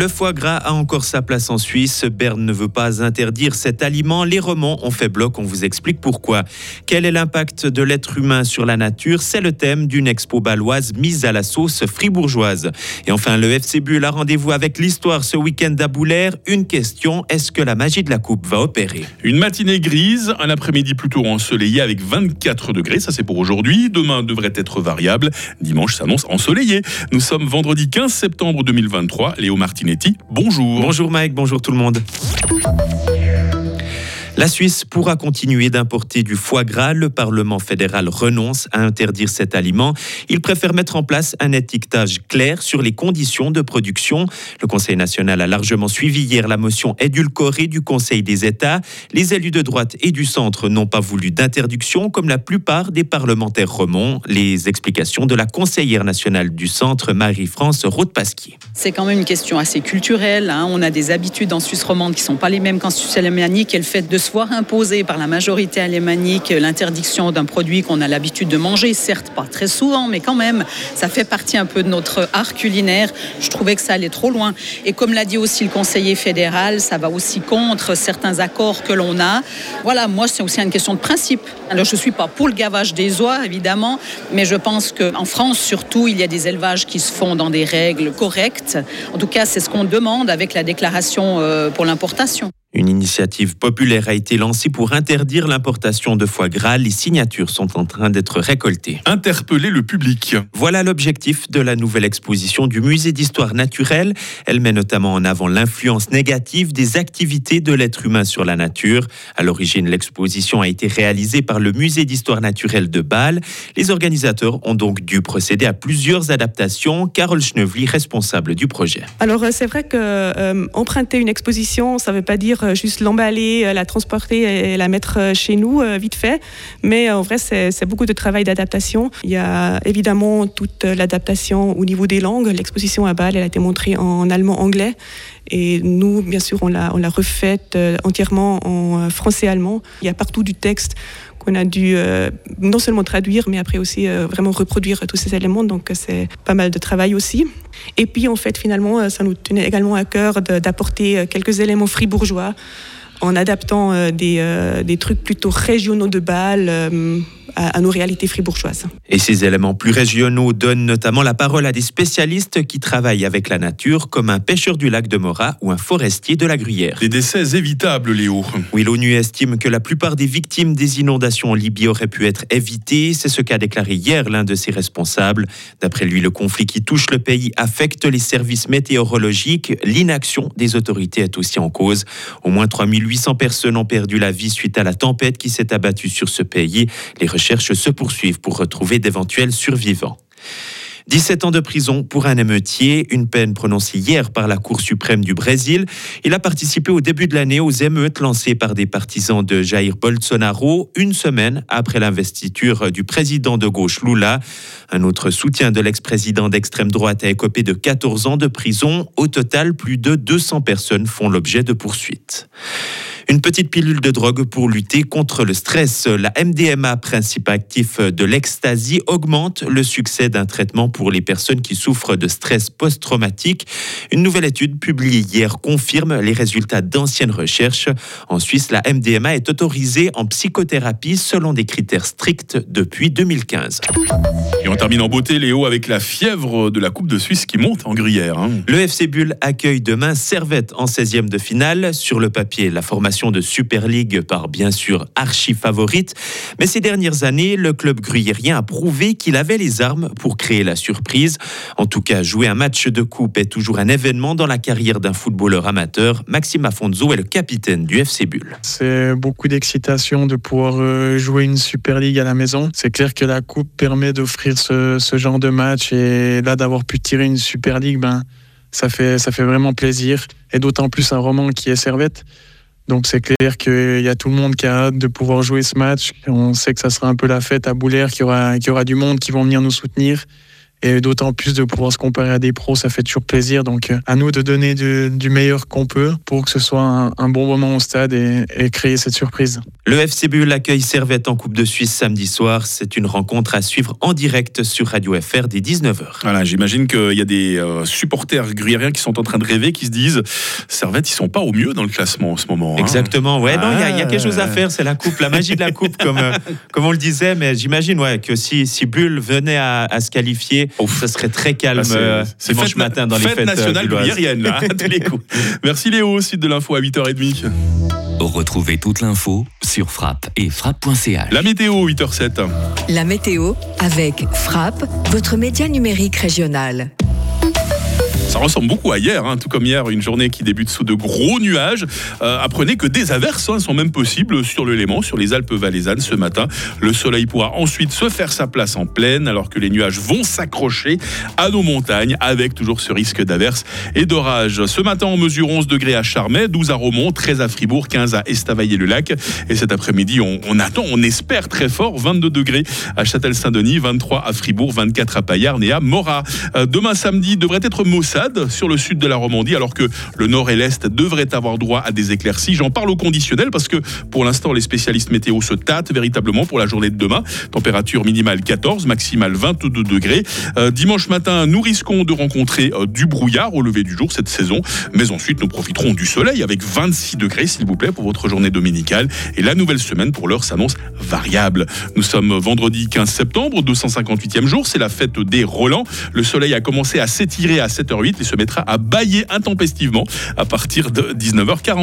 Le foie gras a encore sa place en Suisse. Berne ne veut pas interdire cet aliment. Les romans ont fait bloc. On vous explique pourquoi. Quel est l'impact de l'être humain sur la nature? C'est le thème d'une expo baloise mise à la sauce fribourgeoise. Et enfin, le FC Bull a rendez-vous avec l'histoire ce week-end à Boulaire. Une question est-ce que la magie de la coupe va opérer? Une matinée grise, un après-midi plutôt ensoleillé avec 24 degrés. Ça, c'est pour aujourd'hui. Demain devrait être variable. Dimanche s'annonce ensoleillé. Nous sommes vendredi 15 septembre 2023. Léo Bonjour. Bonjour Mike, bonjour tout le monde. La Suisse pourra continuer d'importer du foie gras. Le Parlement fédéral renonce à interdire cet aliment. Il préfère mettre en place un étiquetage clair sur les conditions de production. Le Conseil national a largement suivi hier la motion édulcorée du Conseil des États. Les élus de droite et du centre n'ont pas voulu d'interdiction, comme la plupart des parlementaires romans. Les explications de la conseillère nationale du centre, Marie-France Roth-Pasquier. C'est quand même une question assez culturelle. Hein. On a des habitudes en Suisse romande qui ne sont pas les mêmes qu'en Suisse alémanique de voir imposer par la majorité alémanique l'interdiction d'un produit qu'on a l'habitude de manger, certes pas très souvent, mais quand même, ça fait partie un peu de notre art culinaire. Je trouvais que ça allait trop loin. Et comme l'a dit aussi le conseiller fédéral, ça va aussi contre certains accords que l'on a. Voilà, moi, c'est aussi une question de principe. Alors, je ne suis pas pour le gavage des oies, évidemment, mais je pense qu'en France, surtout, il y a des élevages qui se font dans des règles correctes. En tout cas, c'est ce qu'on demande avec la déclaration euh, pour l'importation. Une initiative populaire a été lancée pour interdire l'importation de foie gras. Les signatures sont en train d'être récoltées. Interpeller le public. Voilà l'objectif de la nouvelle exposition du Musée d'histoire naturelle. Elle met notamment en avant l'influence négative des activités de l'être humain sur la nature. À l'origine, l'exposition a été réalisée par le Musée d'histoire naturelle de Bâle. Les organisateurs ont donc dû procéder à plusieurs adaptations. Carole Schneuvly, responsable du projet. Alors, c'est vrai que euh, emprunter une exposition, ça ne veut pas dire euh, juste l'emballer, euh, la transporter et la mettre euh, chez nous vite fait. Mais en vrai, c'est beaucoup de travail d'adaptation. Il y a évidemment toute l'adaptation au niveau des langues. L'exposition à Bâle, elle a été montrée en allemand-anglais. Et nous, bien sûr, on l'a refaite entièrement en français-allemand. Il y a partout du texte qu'on a dû non seulement traduire, mais après aussi vraiment reproduire tous ces éléments. Donc c'est pas mal de travail aussi. Et puis, en fait, finalement, euh, ça nous tenait également à cœur d'apporter euh, quelques éléments fribourgeois en adaptant euh, des, des, trucs plutôt régionaux de Bâle à, nos réalités fribourgeoises. Et ces éléments plus régionaux donnent notamment la parole à des spécialistes qui travaillent avec la nature, comme un pêcheur du lac de Morat ou un forestier de la Gruyère. Des décès évitables, Léo. Oui, l'ONU estime que la plupart des victimes des inondations en Libye auraient pu être évitées. C'est ce qu'a déclaré hier l'un de ses responsables. D'après lui, le conflit qui touche le pays affecte les services météorologiques. L'inaction des autorités est aussi en cause. Au moins 3800 personnes ont perdu la vie suite à la tempête qui s'est abattue sur ce pays. Les recherches se poursuivent pour retrouver d'éventuels survivants. 17 ans de prison pour un émeutier, une peine prononcée hier par la Cour suprême du Brésil. Il a participé au début de l'année aux émeutes lancées par des partisans de Jair Bolsonaro, une semaine après l'investiture du président de gauche Lula. Un autre soutien de l'ex-président d'extrême droite a écopé de 14 ans de prison. Au total, plus de 200 personnes font l'objet de poursuites. Une petite pilule de drogue pour lutter contre le stress. La MDMA, principe actif de l'ecstasy, augmente le succès d'un traitement pour les personnes qui souffrent de stress post-traumatique. Une nouvelle étude publiée hier confirme les résultats d'anciennes recherches. En Suisse, la MDMA est autorisée en psychothérapie selon des critères stricts depuis 2015. Et on termine en beauté, Léo, avec la fièvre de la Coupe de Suisse qui monte en Gruyère. Hein. Le FC Bull accueille demain Servette en 16e de finale. Sur le papier, la formation de Super League par bien sûr archi favorite. Mais ces dernières années, le club gruyérien a prouvé qu'il avait les armes pour créer la surprise. En tout cas, jouer un match de coupe est toujours un événement dans la carrière d'un footballeur amateur. Maxime Afonso est le capitaine du FC Bull. C'est beaucoup d'excitation de pouvoir euh, jouer une Super League à la maison. C'est clair que la coupe permet d'offrir ce, ce, genre de match et là d'avoir pu tirer une Super League, ben ça fait ça fait vraiment plaisir et d'autant plus un roman qui est Servette. Donc c'est clair qu'il y a tout le monde qui a hâte de pouvoir jouer ce match. On sait que ça sera un peu la fête à Boulaire, qu'il y aura, y aura du monde qui vont venir nous soutenir. Et d'autant plus de pouvoir se comparer à des pros, ça fait toujours plaisir. Donc à nous de donner du, meilleur qu'on peut pour que ce soit un, bon moment au stade et, créer cette surprise. Le FC Bull accueille Servette en Coupe de Suisse samedi soir. C'est une rencontre à suivre en direct sur Radio FR dès 19h. Voilà, j'imagine qu'il y a des supporters gruyériens qui sont en train de rêver, qui se disent Servette, ils sont pas au mieux dans le classement en ce moment. Hein. Exactement, ouais, non, il y, a quelque chose à faire, c'est la coupe, la magie de la coupe, comme, euh, comme on le disait, mais j'imagine ouais, que si, si Bulle venait à, se qualifier, ça serait très calme ah, euh, c'est dimanche matin dans les fêtes euh, nationales là, tous les coups. Merci Léo, site de l'info à 8h30. Retrouvez toute l'info sur frappe et frappe.ch. La météo, 8h07. La météo avec Frappe, votre média numérique régional. Ça ressemble beaucoup à hier, hein, tout comme hier, une journée qui débute sous de gros nuages. Euh, apprenez que des averses hein, sont même possibles sur le Léman, sur les Alpes valaisannes ce matin. Le soleil pourra ensuite se faire sa place en pleine, alors que les nuages vont s'accrocher à nos montagnes, avec toujours ce risque d'averses et d'orage. Ce matin, on mesure 11 degrés à Charmey, 12 à Romont, 13 à Fribourg, 15 à Estavayer-le-Lac. Et cet après-midi, on, attend, on espère très fort, 22 degrés à Châtel-Saint-Denis, 23 à Fribourg, 24 à Payarn et à Morat. Euh, demain samedi devrait être Sur le sud de la Romandie, alors que le nord et l'est devraient avoir droit à des éclaircies. J'en parle au conditionnel parce que pour l'instant, les spécialistes météo se tâtent véritablement pour la journée de demain. Température minimale 14, maximale 22 degrés. Euh, dimanche matin, nous risquons de rencontrer euh, du brouillard au lever du jour cette saison, mais ensuite nous profiterons du soleil avec 26 degrés, s'il vous plaît, pour votre journée dominicale. Et la nouvelle semaine pour l'heure s'annonce variable. Nous sommes vendredi 15 septembre, 258e jour, c'est la fête des Rolands. Le soleil a commencé à s'étirer à 7h08 et se mettra à bailler intempestivement à partir de 19h40.